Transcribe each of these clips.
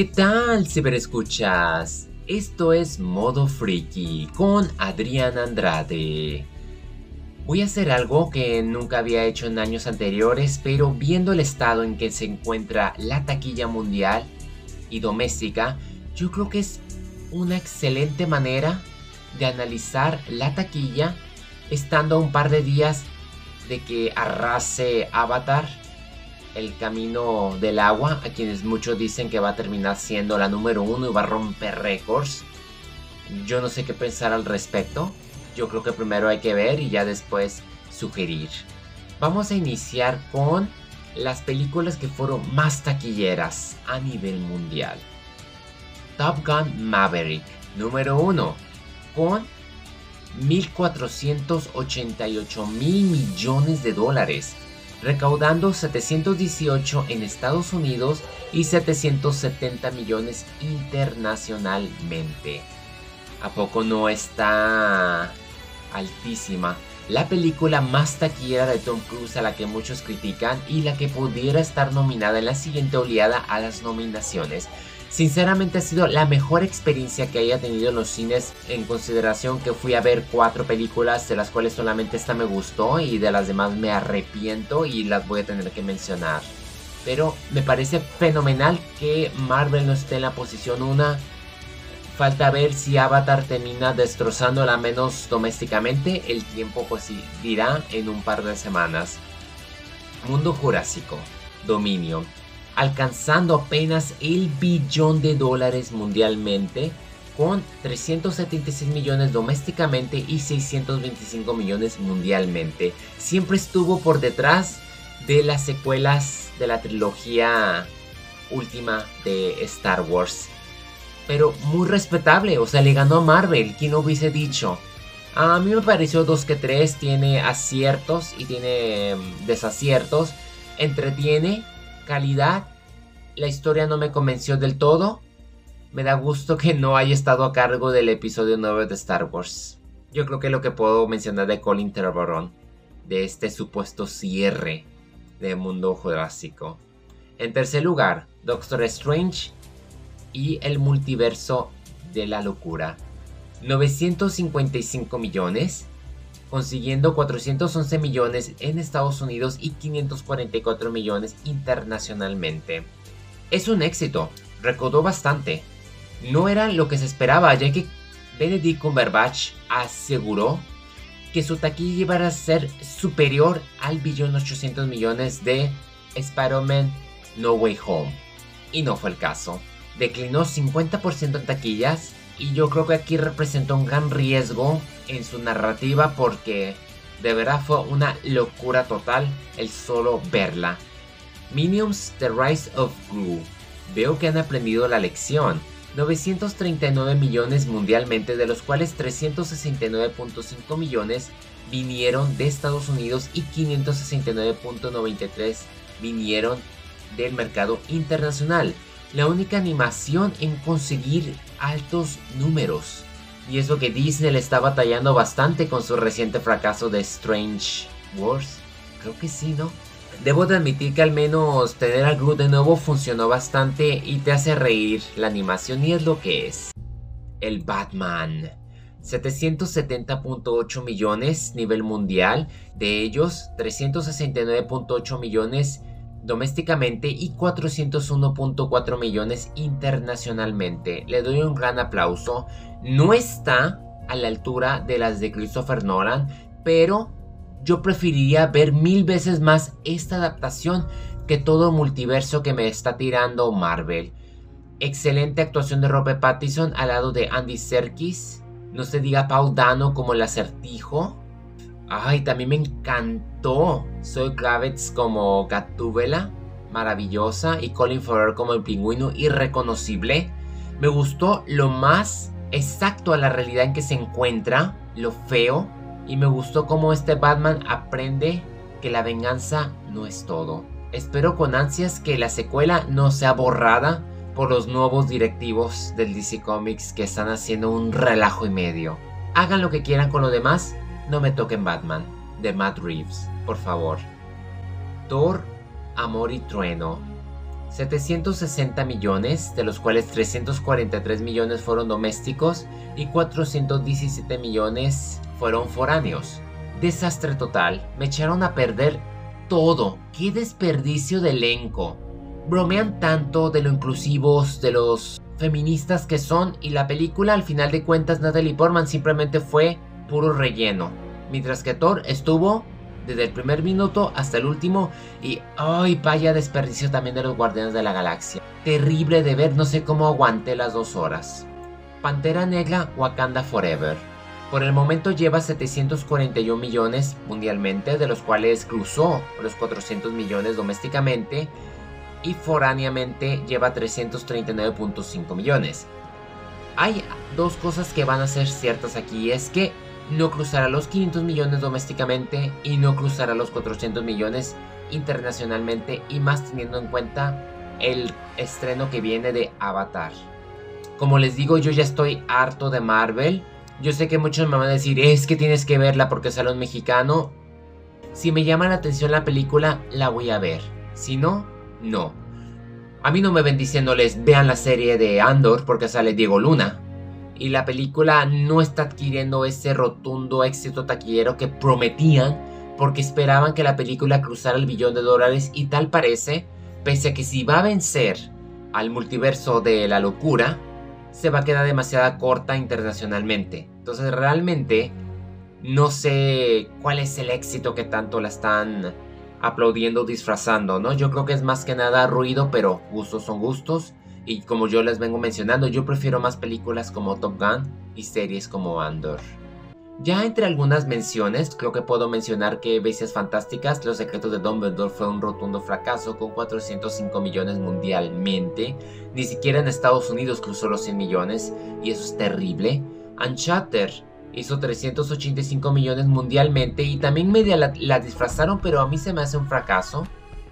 ¿Qué tal, ciberescuchas? Esto es Modo Freaky con Adrián Andrade. Voy a hacer algo que nunca había hecho en años anteriores, pero viendo el estado en que se encuentra la taquilla mundial y doméstica, yo creo que es una excelente manera de analizar la taquilla estando a un par de días de que arrase Avatar el camino del agua, a quienes muchos dicen que va a terminar siendo la número uno y va a romper récords. Yo no sé qué pensar al respecto. Yo creo que primero hay que ver y ya después sugerir. Vamos a iniciar con las películas que fueron más taquilleras a nivel mundial. Top Gun Maverick, número uno, con 1.488 mil millones de dólares recaudando 718 en Estados Unidos y 770 millones internacionalmente. ¿A poco no está altísima? La película más taquillera de Tom Cruise a la que muchos critican y la que pudiera estar nominada en la siguiente oleada a las nominaciones Sinceramente ha sido la mejor experiencia que haya tenido en los cines en consideración que fui a ver cuatro películas de las cuales solamente esta me gustó y de las demás me arrepiento y las voy a tener que mencionar. Pero me parece fenomenal que Marvel no esté en la posición 1. Falta ver si Avatar termina destrozándola menos domésticamente. El tiempo pues dirá en un par de semanas. Mundo Jurásico. Dominio alcanzando apenas el billón de dólares mundialmente, con 376 millones domésticamente y 625 millones mundialmente. Siempre estuvo por detrás de las secuelas de la trilogía última de Star Wars. Pero muy respetable, o sea, le ganó a Marvel, quien no hubiese dicho. A mí me pareció 2 que 3, tiene aciertos y tiene mm, desaciertos. Entretiene, calidad. La historia no me convenció del todo. Me da gusto que no haya estado a cargo del episodio 9 de Star Wars. Yo creo que lo que puedo mencionar de Colin Trevorrow, de este supuesto cierre de Mundo Jurásico. En tercer lugar, Doctor Strange y el multiverso de la locura. 955 millones consiguiendo 411 millones en Estados Unidos y 544 millones internacionalmente. Es un éxito, recaudó bastante. No era lo que se esperaba, ya que Benedict Cumberbatch aseguró que su taquilla iba a ser superior al billón 800 millones de Spider-Man No Way Home. Y no fue el caso. Declinó 50% en taquillas y yo creo que aquí representó un gran riesgo en su narrativa porque de verdad fue una locura total el solo verla. Minions The Rise of Gru. Veo que han aprendido la lección. 939 millones mundialmente, de los cuales 369.5 millones vinieron de Estados Unidos y 569.93 vinieron del mercado internacional. La única animación en conseguir altos números. Y eso que Disney le está batallando bastante con su reciente fracaso de Strange Wars. Creo que sí, ¿no? Debo de admitir que al menos tener a Groot de nuevo funcionó bastante y te hace reír la animación y es lo que es. El Batman. 770.8 millones nivel mundial, de ellos 369.8 millones domésticamente y 401.4 millones internacionalmente. Le doy un gran aplauso. No está a la altura de las de Christopher Nolan, pero yo preferiría ver mil veces más esta adaptación que todo multiverso que me está tirando Marvel. Excelente actuación de Robert Pattinson al lado de Andy Serkis. No se diga Paul Dano como el acertijo. Ay, también me encantó Soy Kravitz como Gatúbela, maravillosa, y Colin Farrell como el pingüino, irreconocible. Me gustó lo más exacto a la realidad en que se encuentra, lo feo, y me gustó cómo este Batman aprende que la venganza no es todo. Espero con ansias que la secuela no sea borrada por los nuevos directivos del DC Comics que están haciendo un relajo y medio. Hagan lo que quieran con lo demás, no me toquen Batman, de Matt Reeves, por favor. Thor, Amor y Trueno. 760 millones, de los cuales 343 millones fueron domésticos y 417 millones fueron foráneos. Desastre total, me echaron a perder todo, qué desperdicio de elenco. Bromean tanto de lo inclusivos, de los feministas que son y la película al final de cuentas Natalie Portman simplemente fue puro relleno. Mientras que Thor estuvo desde el primer minuto hasta el último y ¡ay! vaya desperdicio también de los Guardianes de la Galaxia. Terrible de ver, no sé cómo aguanté las dos horas. Pantera Negra Wakanda Forever. Por el momento lleva 741 millones mundialmente, de los cuales cruzó los 400 millones domésticamente y foráneamente lleva 339.5 millones. Hay dos cosas que van a ser ciertas aquí, es que no cruzará los 500 millones domésticamente y no cruzará los 400 millones internacionalmente y más teniendo en cuenta el estreno que viene de Avatar. Como les digo, yo ya estoy harto de Marvel. Yo sé que muchos me van a decir, es que tienes que verla porque sale un mexicano. Si me llama la atención la película, la voy a ver. Si no, no. A mí no me ven diciéndoles, vean la serie de Andor porque sale Diego Luna y la película no está adquiriendo ese rotundo éxito taquillero que prometían porque esperaban que la película cruzara el billón de dólares y tal parece, pese a que si va a vencer al multiverso de la locura, se va a quedar demasiado corta internacionalmente. Entonces realmente no sé cuál es el éxito que tanto la están aplaudiendo, disfrazando, ¿no? Yo creo que es más que nada ruido, pero gustos son gustos. Y como yo les vengo mencionando, yo prefiero más películas como Top Gun y series como Andor. Ya entre algunas menciones, creo que puedo mencionar que Bestias Fantásticas, Los Secretos de Dumbledore fue un rotundo fracaso con 405 millones mundialmente. Ni siquiera en Estados Unidos cruzó los 100 millones y eso es terrible. Uncharted hizo 385 millones mundialmente y también media la, la disfrazaron pero a mí se me hace un fracaso.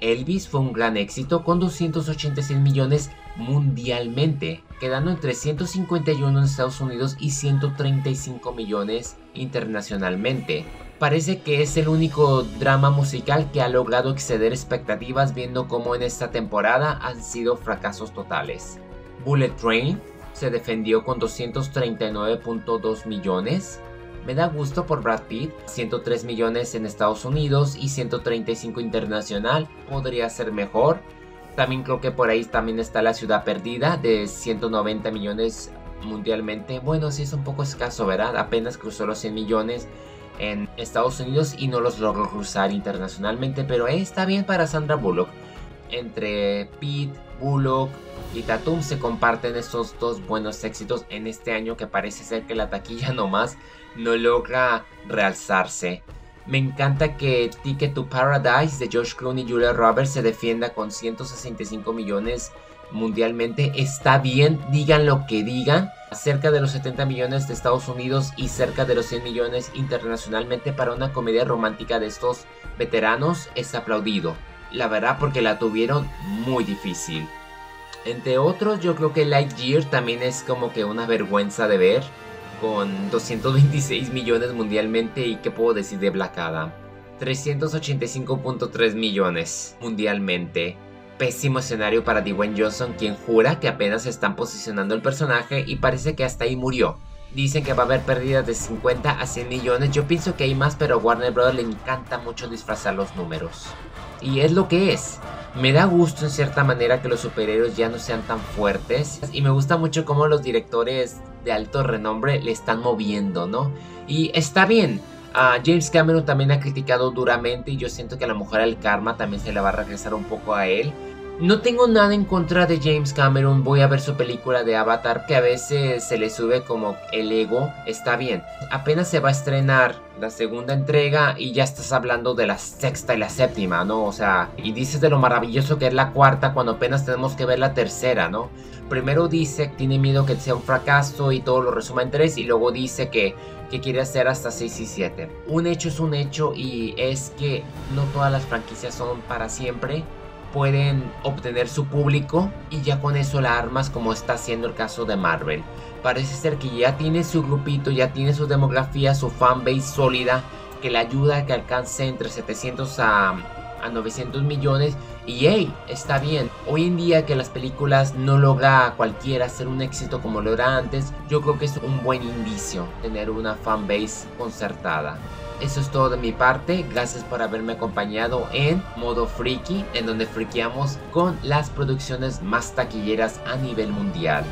Elvis fue un gran éxito con 286 millones mundialmente, quedando en 351 en Estados Unidos y 135 millones internacionalmente. Parece que es el único drama musical que ha logrado exceder expectativas viendo cómo en esta temporada han sido fracasos totales. Bullet Train se defendió con 239.2 millones, me da gusto por Brad Pitt, 103 millones en Estados Unidos y 135 internacional, podría ser mejor. También creo que por ahí también está La Ciudad Perdida de 190 millones mundialmente. Bueno, sí es un poco escaso, ¿verdad? Apenas cruzó los 100 millones en Estados Unidos y no los logró cruzar internacionalmente, pero está bien para Sandra Bullock. Entre Pitt, Bullock y Tatum se comparten estos dos buenos éxitos en este año que parece ser que la taquilla nomás no logra realzarse. Me encanta que Ticket to Paradise de George Clooney y Julia Roberts se defienda con 165 millones mundialmente. Está bien, digan lo que digan. Cerca de los 70 millones de Estados Unidos y cerca de los 100 millones internacionalmente para una comedia romántica de estos veteranos es aplaudido. La verdad porque la tuvieron muy difícil. Entre otros yo creo que Lightyear también es como que una vergüenza de ver con 226 millones mundialmente y qué puedo decir de Black Adam. 385.3 millones mundialmente. Pésimo escenario para Dwayne Johnson, quien jura que apenas están posicionando el personaje y parece que hasta ahí murió. Dicen que va a haber pérdidas de 50 a 100 millones. Yo pienso que hay más, pero a Warner Bros. le encanta mucho disfrazar los números. Y es lo que es. Me da gusto en cierta manera que los superhéroes ya no sean tan fuertes. Y me gusta mucho cómo los directores de alto renombre le están moviendo, ¿no? Y está bien. Uh, James Cameron también ha criticado duramente y yo siento que a lo mejor el karma también se le va a regresar un poco a él. No tengo nada en contra de James Cameron, voy a ver su película de Avatar que a veces se le sube como el ego, está bien. Apenas se va a estrenar la segunda entrega y ya estás hablando de la sexta y la séptima, ¿no? O sea, y dices de lo maravilloso que es la cuarta cuando apenas tenemos que ver la tercera, ¿no? Primero dice que tiene miedo que sea un fracaso y todo lo resuma en tres y luego dice que, que quiere hacer hasta 6 y 7. Un hecho es un hecho y es que no todas las franquicias son para siempre pueden obtener su público y ya con eso la armas como está haciendo el caso de Marvel. Parece ser que ya tiene su grupito, ya tiene su demografía, su fanbase sólida que le ayuda a que alcance entre 700 a a 900 millones y hey, está bien. Hoy en día que las películas no logra cualquiera hacer un éxito como lo era antes, yo creo que es un buen indicio tener una fanbase concertada. Eso es todo de mi parte, gracias por haberme acompañado en Modo Freaky, en donde friqueamos con las producciones más taquilleras a nivel mundial.